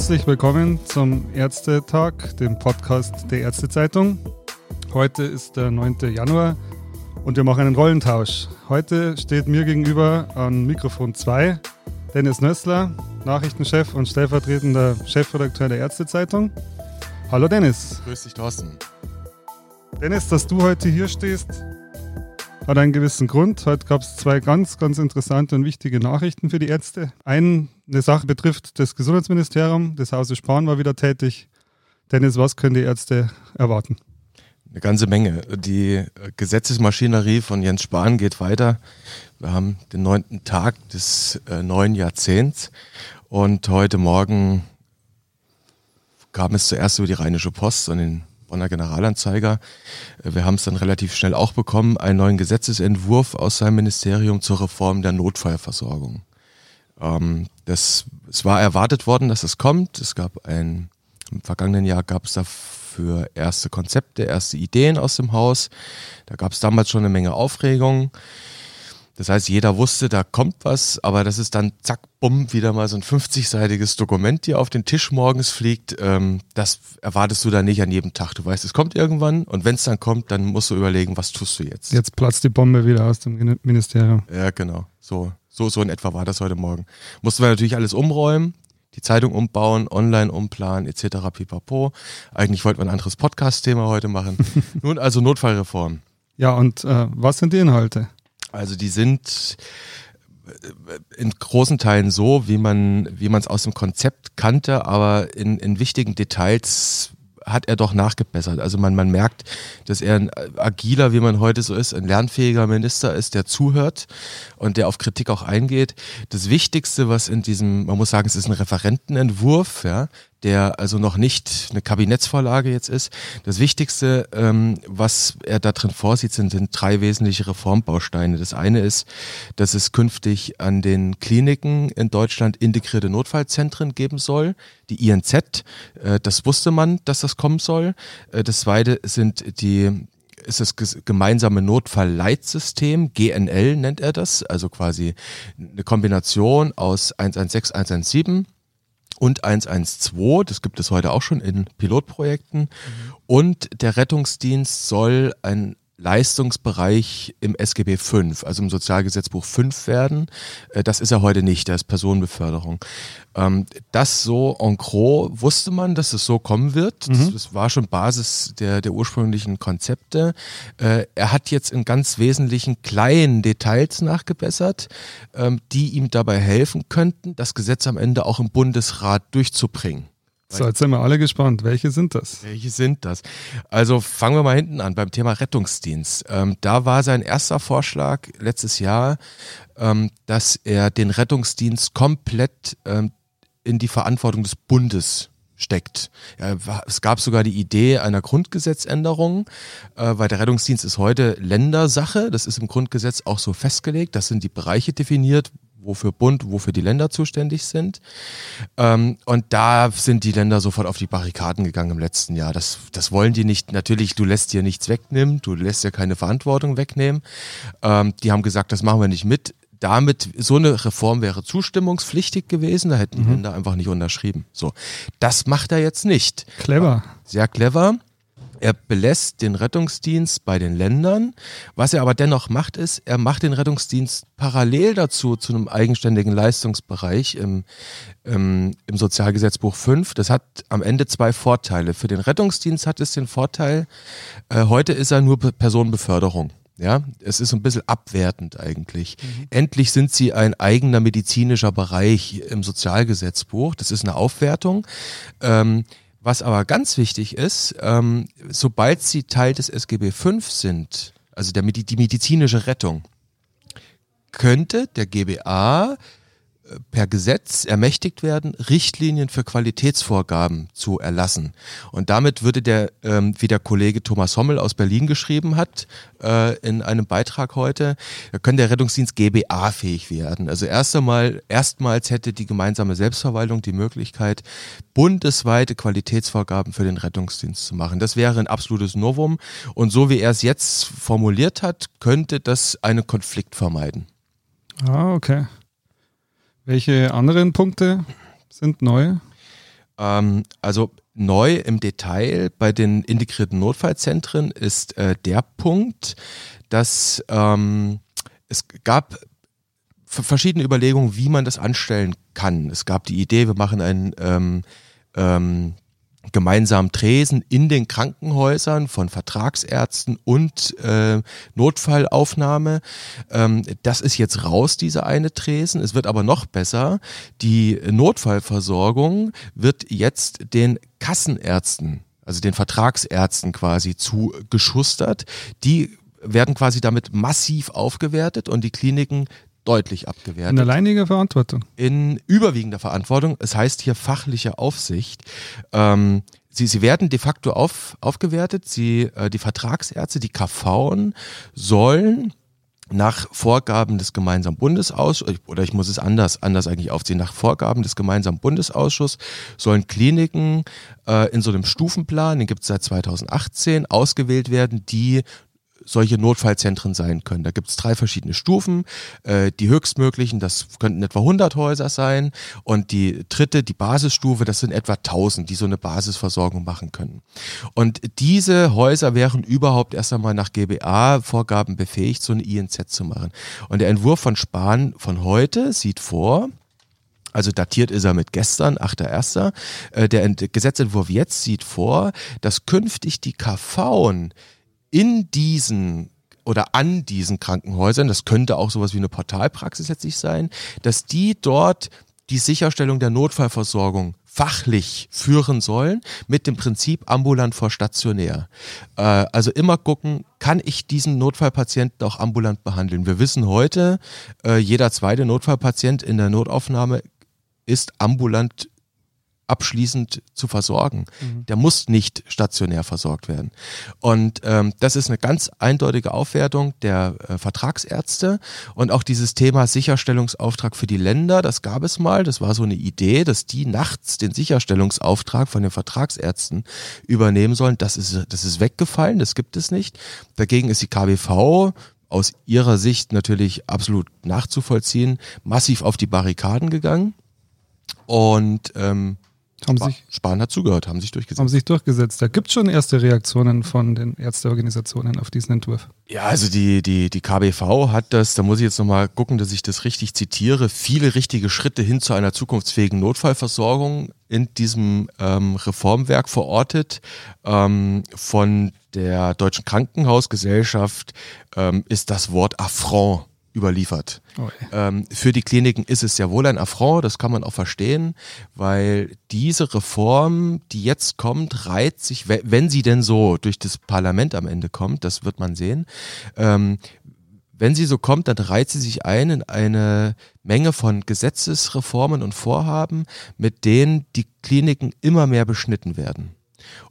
Herzlich willkommen zum Ärztetag, dem Podcast der Ärztezeitung. Heute ist der 9. Januar und wir machen einen Rollentausch. Heute steht mir gegenüber an Mikrofon 2 Dennis Nössler, Nachrichtenchef und stellvertretender Chefredakteur der Ärztezeitung. Hallo Dennis. Grüß dich, Thorsten. Dennis, dass du heute hier stehst, hat einen gewissen Grund. Heute gab es zwei ganz, ganz interessante und wichtige Nachrichten für die Ärzte. Eine Sache betrifft das Gesundheitsministerium. Das Hause Spahn war wieder tätig. Dennis, was können die Ärzte erwarten? Eine ganze Menge. Die Gesetzesmaschinerie von Jens Spahn geht weiter. Wir haben den neunten Tag des äh, neuen Jahrzehnts und heute Morgen kam es zuerst über die Rheinische Post und den Bonner Generalanzeiger. Äh, wir haben es dann relativ schnell auch bekommen, einen neuen Gesetzesentwurf aus seinem Ministerium zur Reform der Notfallversorgung. Ähm, das, es war erwartet worden, dass es kommt. Es gab ein, im vergangenen Jahr gab es dafür erste Konzepte, erste Ideen aus dem Haus. Da gab es damals schon eine Menge Aufregung. Das heißt, jeder wusste, da kommt was, aber das ist dann zack, bumm, wieder mal so ein 50-seitiges Dokument, die auf den Tisch morgens fliegt. Ähm, das erwartest du dann nicht an jedem Tag. Du weißt, es kommt irgendwann und wenn es dann kommt, dann musst du überlegen, was tust du jetzt. Jetzt platzt die Bombe wieder aus dem Ministerium. Ja, genau. So, so, so in etwa war das heute Morgen. Mussten wir natürlich alles umräumen, die Zeitung umbauen, online umplanen, etc. pipapo. Eigentlich wollten wir ein anderes Podcast-Thema heute machen. Nun also Notfallreform. Ja, und äh, was sind die Inhalte? Also die sind äh, in großen Teilen so, wie man wie man es aus dem Konzept kannte, aber in, in wichtigen Details hat er doch nachgebessert. Also man, man merkt, dass er ein agiler, wie man heute so ist, ein lernfähiger Minister ist, der zuhört und der auf Kritik auch eingeht. Das Wichtigste, was in diesem, man muss sagen, es ist ein Referentenentwurf, ja, der also noch nicht eine Kabinettsvorlage jetzt ist. Das Wichtigste, ähm, was er da drin vorsieht, sind, sind drei wesentliche Reformbausteine. Das eine ist, dass es künftig an den Kliniken in Deutschland integrierte Notfallzentren geben soll, die INZ. Äh, das wusste man, dass das kommen soll. Äh, das zweite sind die ist das gemeinsame Notfallleitsystem, GNL nennt er das, also quasi eine Kombination aus 116, 117 und 112. Das gibt es heute auch schon in Pilotprojekten. Mhm. Und der Rettungsdienst soll ein Leistungsbereich im SGB 5, also im Sozialgesetzbuch 5 werden. Äh, das ist er heute nicht, das ist Personenbeförderung. Ähm, das so en gros wusste man, dass es so kommen wird. Mhm. Das war schon Basis der, der ursprünglichen Konzepte. Äh, er hat jetzt in ganz wesentlichen kleinen Details nachgebessert, ähm, die ihm dabei helfen könnten, das Gesetz am Ende auch im Bundesrat durchzubringen. So, jetzt sind wir alle gespannt. Welche sind das? Welche sind das? Also fangen wir mal hinten an beim Thema Rettungsdienst. Ähm, da war sein erster Vorschlag letztes Jahr, ähm, dass er den Rettungsdienst komplett ähm, in die Verantwortung des Bundes steckt. Es gab sogar die Idee einer Grundgesetzänderung, äh, weil der Rettungsdienst ist heute Ländersache. Das ist im Grundgesetz auch so festgelegt. Das sind die Bereiche definiert, wofür Bund, wofür die Länder zuständig sind. Ähm, und da sind die Länder sofort auf die Barrikaden gegangen im letzten Jahr. Das, das wollen die nicht. Natürlich, du lässt dir nichts wegnehmen, du lässt dir keine Verantwortung wegnehmen. Ähm, die haben gesagt, das machen wir nicht mit. Damit, so eine Reform wäre zustimmungspflichtig gewesen, da hätten mhm. die Länder einfach nicht unterschrieben. So. Das macht er jetzt nicht. Clever. Sehr clever. Er belässt den Rettungsdienst bei den Ländern. Was er aber dennoch macht, ist, er macht den Rettungsdienst parallel dazu zu einem eigenständigen Leistungsbereich im, im, im Sozialgesetzbuch 5. Das hat am Ende zwei Vorteile. Für den Rettungsdienst hat es den Vorteil, äh, heute ist er nur Personenbeförderung. Ja, es ist ein bisschen abwertend eigentlich. Mhm. Endlich sind sie ein eigener medizinischer Bereich im Sozialgesetzbuch. Das ist eine Aufwertung. Ähm, was aber ganz wichtig ist, ähm, sobald sie Teil des SGB V sind, also der, die medizinische Rettung, könnte der GBA per Gesetz ermächtigt werden, Richtlinien für Qualitätsvorgaben zu erlassen. Und damit würde der, ähm, wie der Kollege Thomas Hommel aus Berlin geschrieben hat, äh, in einem Beitrag heute, da könnte der Rettungsdienst GBA fähig werden. Also erst einmal, erstmals hätte die gemeinsame Selbstverwaltung die Möglichkeit, bundesweite Qualitätsvorgaben für den Rettungsdienst zu machen. Das wäre ein absolutes Novum. Und so wie er es jetzt formuliert hat, könnte das einen Konflikt vermeiden. Ah, okay. Welche anderen Punkte sind neu? Ähm, also neu im Detail bei den integrierten Notfallzentren ist äh, der Punkt, dass ähm, es gab verschiedene Überlegungen, wie man das anstellen kann. Es gab die Idee, wir machen ein ähm, ähm, gemeinsamen Tresen in den Krankenhäusern von Vertragsärzten und äh, Notfallaufnahme. Ähm, das ist jetzt raus, diese eine Tresen. Es wird aber noch besser. Die Notfallversorgung wird jetzt den Kassenärzten, also den Vertragsärzten quasi zugeschustert. Die werden quasi damit massiv aufgewertet und die Kliniken deutlich abgewertet. In alleiniger Verantwortung. In überwiegender Verantwortung. Es heißt hier fachliche Aufsicht. Ähm, sie, sie werden de facto auf, aufgewertet. Sie, äh, die Vertragsärzte, die KV sollen nach Vorgaben des gemeinsamen Bundesausschusses, oder ich muss es anders, anders eigentlich aufziehen, nach Vorgaben des gemeinsamen Bundesausschusses sollen Kliniken äh, in so einem Stufenplan, den gibt es seit 2018, ausgewählt werden, die solche Notfallzentren sein können. Da gibt es drei verschiedene Stufen. Äh, die höchstmöglichen, das könnten etwa 100 Häuser sein. Und die dritte, die Basisstufe, das sind etwa 1000, die so eine Basisversorgung machen können. Und diese Häuser wären überhaupt erst einmal nach GBA-Vorgaben befähigt, so eine INZ zu machen. Und der Entwurf von Spahn von heute sieht vor, also datiert ist er mit gestern, 8.1. Äh, der Gesetzentwurf jetzt sieht vor, dass künftig die KV in diesen oder an diesen Krankenhäusern, das könnte auch sowas wie eine Portalpraxis letztlich sein, dass die dort die Sicherstellung der Notfallversorgung fachlich führen sollen mit dem Prinzip ambulant vor stationär. Äh, also immer gucken, kann ich diesen Notfallpatienten auch ambulant behandeln? Wir wissen heute, äh, jeder zweite Notfallpatient in der Notaufnahme ist ambulant abschließend zu versorgen. Mhm. Der muss nicht stationär versorgt werden. Und ähm, das ist eine ganz eindeutige Aufwertung der äh, Vertragsärzte und auch dieses Thema Sicherstellungsauftrag für die Länder, das gab es mal, das war so eine Idee, dass die nachts den Sicherstellungsauftrag von den Vertragsärzten übernehmen sollen. Das ist, das ist weggefallen, das gibt es nicht. Dagegen ist die KBV aus ihrer Sicht natürlich absolut nachzuvollziehen, massiv auf die Barrikaden gegangen. Und ähm, haben Sp sich, Spahn hat zugehört, haben sich durchgesetzt. Haben sich durchgesetzt. Da gibt es schon erste Reaktionen von den Ärzteorganisationen auf diesen Entwurf. Ja, also die, die, die KBV hat das, da muss ich jetzt nochmal gucken, dass ich das richtig zitiere, viele richtige Schritte hin zu einer zukunftsfähigen Notfallversorgung in diesem ähm, Reformwerk verortet. Ähm, von der Deutschen Krankenhausgesellschaft ähm, ist das Wort Affront überliefert. Oh ähm, für die Kliniken ist es ja wohl ein Affront, das kann man auch verstehen, weil diese Reform, die jetzt kommt, reiht sich, wenn sie denn so durch das Parlament am Ende kommt, das wird man sehen, ähm, wenn sie so kommt, dann reiht sie sich ein in eine Menge von Gesetzesreformen und Vorhaben, mit denen die Kliniken immer mehr beschnitten werden.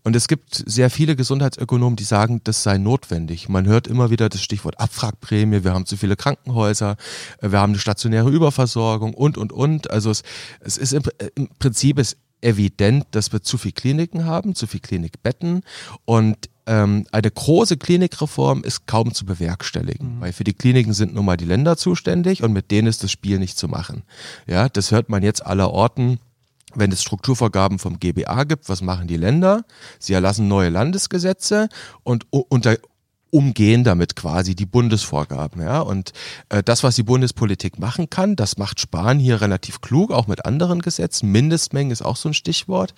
Und es gibt sehr viele Gesundheitsökonomen, die sagen, das sei notwendig. Man hört immer wieder das Stichwort Abfragprämie, wir haben zu viele Krankenhäuser, äh, wir haben eine stationäre Überversorgung und, und, und. Also es, es ist im, im Prinzip ist evident, dass wir zu viel Kliniken haben, zu viel Klinikbetten und ähm, eine große Klinikreform ist kaum zu bewerkstelligen, mhm. weil für die Kliniken sind nun mal die Länder zuständig und mit denen ist das Spiel nicht zu machen. Ja, das hört man jetzt aller Orten wenn es Strukturvorgaben vom GBA gibt, was machen die Länder? Sie erlassen neue Landesgesetze und unter, umgehen damit quasi die Bundesvorgaben. Ja? Und äh, das, was die Bundespolitik machen kann, das macht Spahn hier relativ klug, auch mit anderen Gesetzen. Mindestmengen ist auch so ein Stichwort,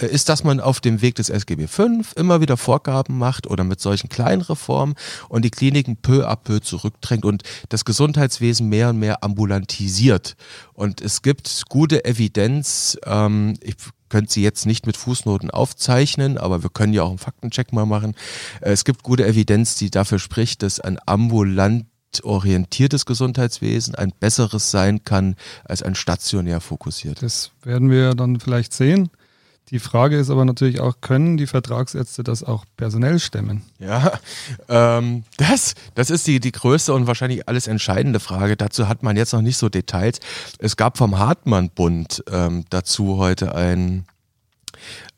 äh, ist, dass man auf dem Weg des SGB V immer wieder Vorgaben macht oder mit solchen kleinen Reformen und die Kliniken peu à peu zurückdrängt und das Gesundheitswesen mehr und mehr ambulantisiert. Und es gibt gute Evidenz, ähm, ich könnt sie jetzt nicht mit Fußnoten aufzeichnen, aber wir können ja auch einen Faktencheck mal machen. Äh, es gibt gute Evidenz, die dafür spricht, dass ein ambulant orientiertes Gesundheitswesen ein besseres sein kann als ein stationär fokussiert. Das werden wir dann vielleicht sehen. Die Frage ist aber natürlich auch, können die Vertragsärzte das auch personell stemmen? Ja, ähm, das, das ist die, die größte und wahrscheinlich alles entscheidende Frage. Dazu hat man jetzt noch nicht so Details. Es gab vom Hartmann-Bund ähm, dazu heute ein,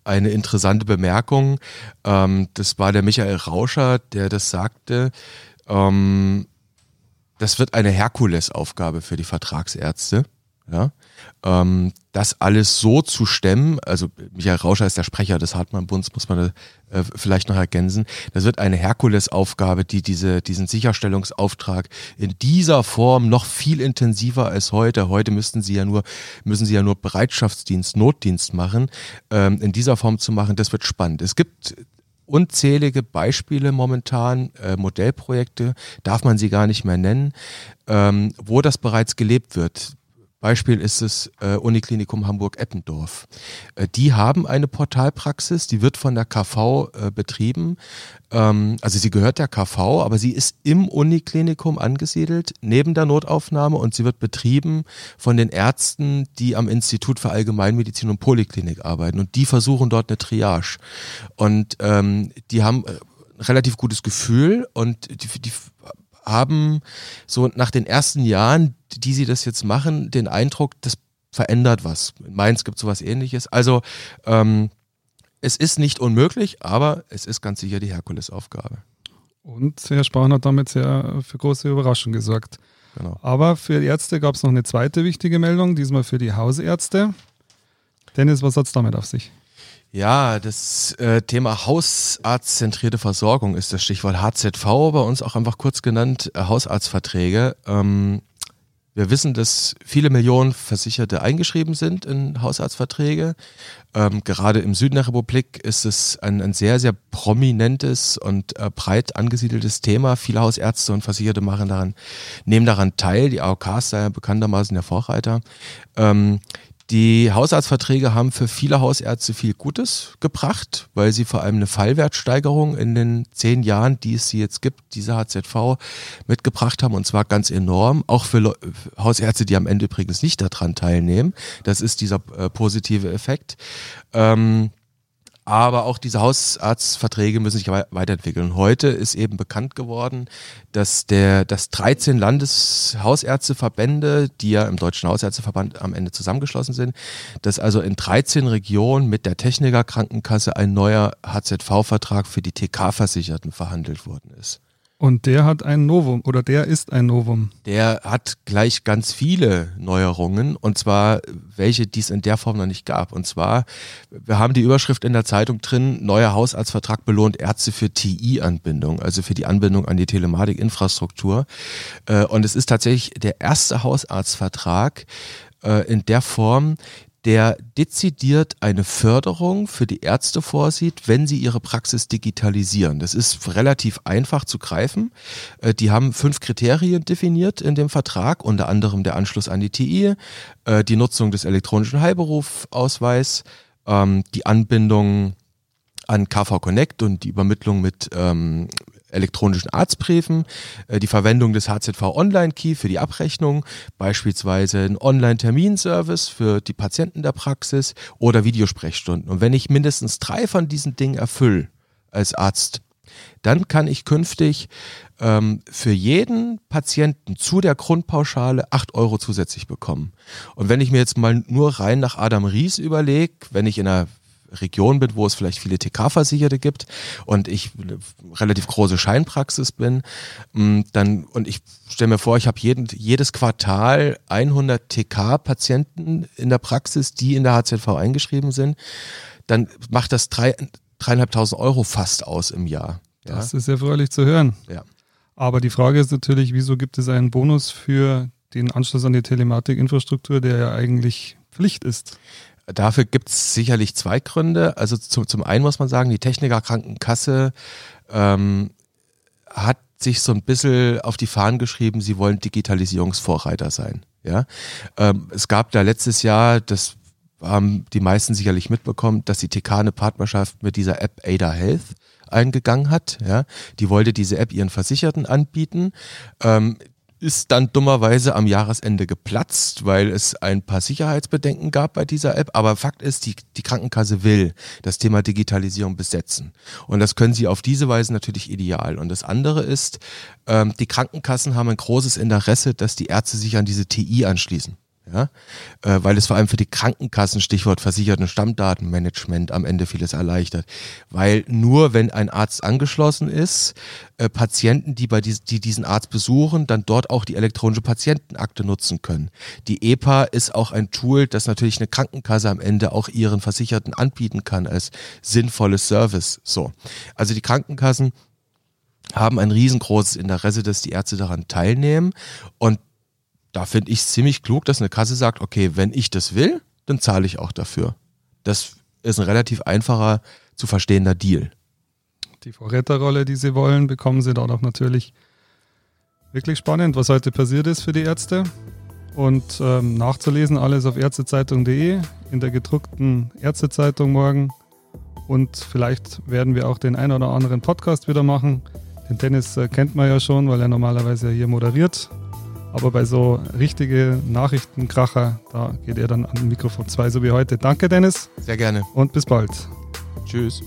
eine interessante Bemerkung. Ähm, das war der Michael Rauscher, der das sagte. Ähm, das wird eine Herkulesaufgabe für die Vertragsärzte Ja, ähm, das alles so zu stemmen, also Michael Rauscher ist der Sprecher des Hartmann-Bunds, muss man äh, vielleicht noch ergänzen. Das wird eine Herkulesaufgabe, die diese, diesen Sicherstellungsauftrag in dieser Form noch viel intensiver als heute. Heute müssten sie ja nur, müssen sie ja nur Bereitschaftsdienst, Notdienst machen. Ähm, in dieser Form zu machen, das wird spannend. Es gibt unzählige Beispiele momentan, äh, Modellprojekte, darf man sie gar nicht mehr nennen, ähm, wo das bereits gelebt wird. Beispiel ist es äh, Uniklinikum Hamburg-Eppendorf. Äh, die haben eine Portalpraxis, die wird von der KV äh, betrieben. Ähm, also sie gehört der KV, aber sie ist im Uniklinikum angesiedelt, neben der Notaufnahme und sie wird betrieben von den Ärzten, die am Institut für Allgemeinmedizin und Poliklinik arbeiten. Und die versuchen dort eine Triage. Und ähm, die haben äh, relativ gutes Gefühl und die, die haben so nach den ersten Jahren, die sie das jetzt machen, den Eindruck, das verändert was. In Mainz gibt es sowas ähnliches. Also ähm, es ist nicht unmöglich, aber es ist ganz sicher die Herkulesaufgabe. Und Herr Spahn hat damit sehr für große Überraschung gesorgt. Genau. Aber für die Ärzte gab es noch eine zweite wichtige Meldung, diesmal für die Hausärzte. Dennis, was hat es damit auf sich? Ja, das äh, Thema Hausarztzentrierte Versorgung ist das Stichwort HZV, bei uns auch einfach kurz genannt, äh, Hausarztverträge. Ähm, wir wissen, dass viele Millionen Versicherte eingeschrieben sind in Hausarztverträge. Ähm, gerade im Süden der Republik ist es ein, ein sehr, sehr prominentes und äh, breit angesiedeltes Thema. Viele Hausärzte und Versicherte machen daran, nehmen daran teil. Die AOK ist da ja bekanntermaßen der Vorreiter. Ähm, die Hausarztverträge haben für viele Hausärzte viel Gutes gebracht, weil sie vor allem eine Fallwertsteigerung in den zehn Jahren, die es sie jetzt gibt, diese HZV mitgebracht haben und zwar ganz enorm. Auch für Hausärzte, die am Ende übrigens nicht daran teilnehmen. Das ist dieser äh, positive Effekt. Ähm, aber auch diese Hausarztverträge müssen sich weiterentwickeln. Heute ist eben bekannt geworden, dass der, dass 13 Landeshausärzteverbände, die ja im Deutschen Hausärzteverband am Ende zusammengeschlossen sind, dass also in 13 Regionen mit der Technikerkrankenkasse ein neuer HZV-Vertrag für die TK-Versicherten verhandelt worden ist. Und der hat ein Novum oder der ist ein Novum. Der hat gleich ganz viele Neuerungen und zwar welche, die es in der Form noch nicht gab. Und zwar, wir haben die Überschrift in der Zeitung drin, neuer Hausarztvertrag belohnt Ärzte für TI-Anbindung, also für die Anbindung an die Telematikinfrastruktur. Äh, und es ist tatsächlich der erste Hausarztvertrag äh, in der Form, der dezidiert eine Förderung für die Ärzte vorsieht, wenn sie ihre Praxis digitalisieren. Das ist relativ einfach zu greifen. Äh, die haben fünf Kriterien definiert in dem Vertrag, unter anderem der Anschluss an die TI, äh, die Nutzung des elektronischen Heilberufausweis, ähm, die Anbindung an KV Connect und die Übermittlung mit ähm, elektronischen Arztbriefen, äh, die Verwendung des HZV Online Key für die Abrechnung, beispielsweise ein Online-Terminservice für die Patienten der Praxis oder Videosprechstunden. Und wenn ich mindestens drei von diesen Dingen erfülle als Arzt, dann kann ich künftig ähm, für jeden Patienten zu der Grundpauschale acht Euro zusätzlich bekommen. Und wenn ich mir jetzt mal nur rein nach Adam Ries überlege, wenn ich in einer Region bin, wo es vielleicht viele TK-Versicherte gibt und ich relativ große Scheinpraxis bin, mm, dann und ich stelle mir vor, ich habe jeden, jedes Quartal 100 TK-Patienten in der Praxis, die in der HZV eingeschrieben sind, dann macht das drei, dreieinhalbtausend Euro fast aus im Jahr. Ja? Das ist erfreulich zu hören. Ja. Aber die Frage ist natürlich, wieso gibt es einen Bonus für den Anschluss an die Telematikinfrastruktur, der ja eigentlich Pflicht ist? Dafür gibt es sicherlich zwei Gründe. Also zu, zum einen muss man sagen, die Technikerkrankenkasse ähm, hat sich so ein bisschen auf die Fahnen geschrieben, sie wollen Digitalisierungsvorreiter sein. Ja, ähm, es gab da letztes Jahr, das haben die meisten sicherlich mitbekommen, dass die TK eine Partnerschaft mit dieser App Ada Health eingegangen hat. Ja, die wollte diese App ihren Versicherten anbieten. Ähm, ist dann dummerweise am Jahresende geplatzt, weil es ein paar Sicherheitsbedenken gab bei dieser App. Aber Fakt ist, die, die Krankenkasse will das Thema Digitalisierung besetzen. Und das können sie auf diese Weise natürlich ideal. Und das andere ist, ähm, die Krankenkassen haben ein großes Interesse, dass die Ärzte sich an diese TI anschließen. Ja? Äh, weil es vor allem für die Krankenkassen, Stichwort versicherten Stammdatenmanagement, am Ende vieles erleichtert. Weil nur wenn ein Arzt angeschlossen ist, äh, Patienten, die, bei dies, die diesen Arzt besuchen, dann dort auch die elektronische Patientenakte nutzen können. Die EPA ist auch ein Tool, das natürlich eine Krankenkasse am Ende auch ihren Versicherten anbieten kann als sinnvolles Service. So. Also die Krankenkassen haben ein riesengroßes Interesse, dass die Ärzte daran teilnehmen. Und da finde ich es ziemlich klug, dass eine Kasse sagt, okay, wenn ich das will, dann zahle ich auch dafür. Das ist ein relativ einfacher zu verstehender Deal. Die Vorreiterrolle, die sie wollen, bekommen sie dort auch natürlich wirklich spannend, was heute passiert ist für die Ärzte. Und ähm, nachzulesen alles auf ärztezeitung.de, in der gedruckten Ärztezeitung morgen. Und vielleicht werden wir auch den ein oder anderen Podcast wieder machen. Den Dennis äh, kennt man ja schon, weil er normalerweise hier moderiert. Aber bei so richtige Nachrichtenkracher, da geht er dann an Mikrofon 2, so wie heute. Danke, Dennis. Sehr gerne. Und bis bald. Tschüss.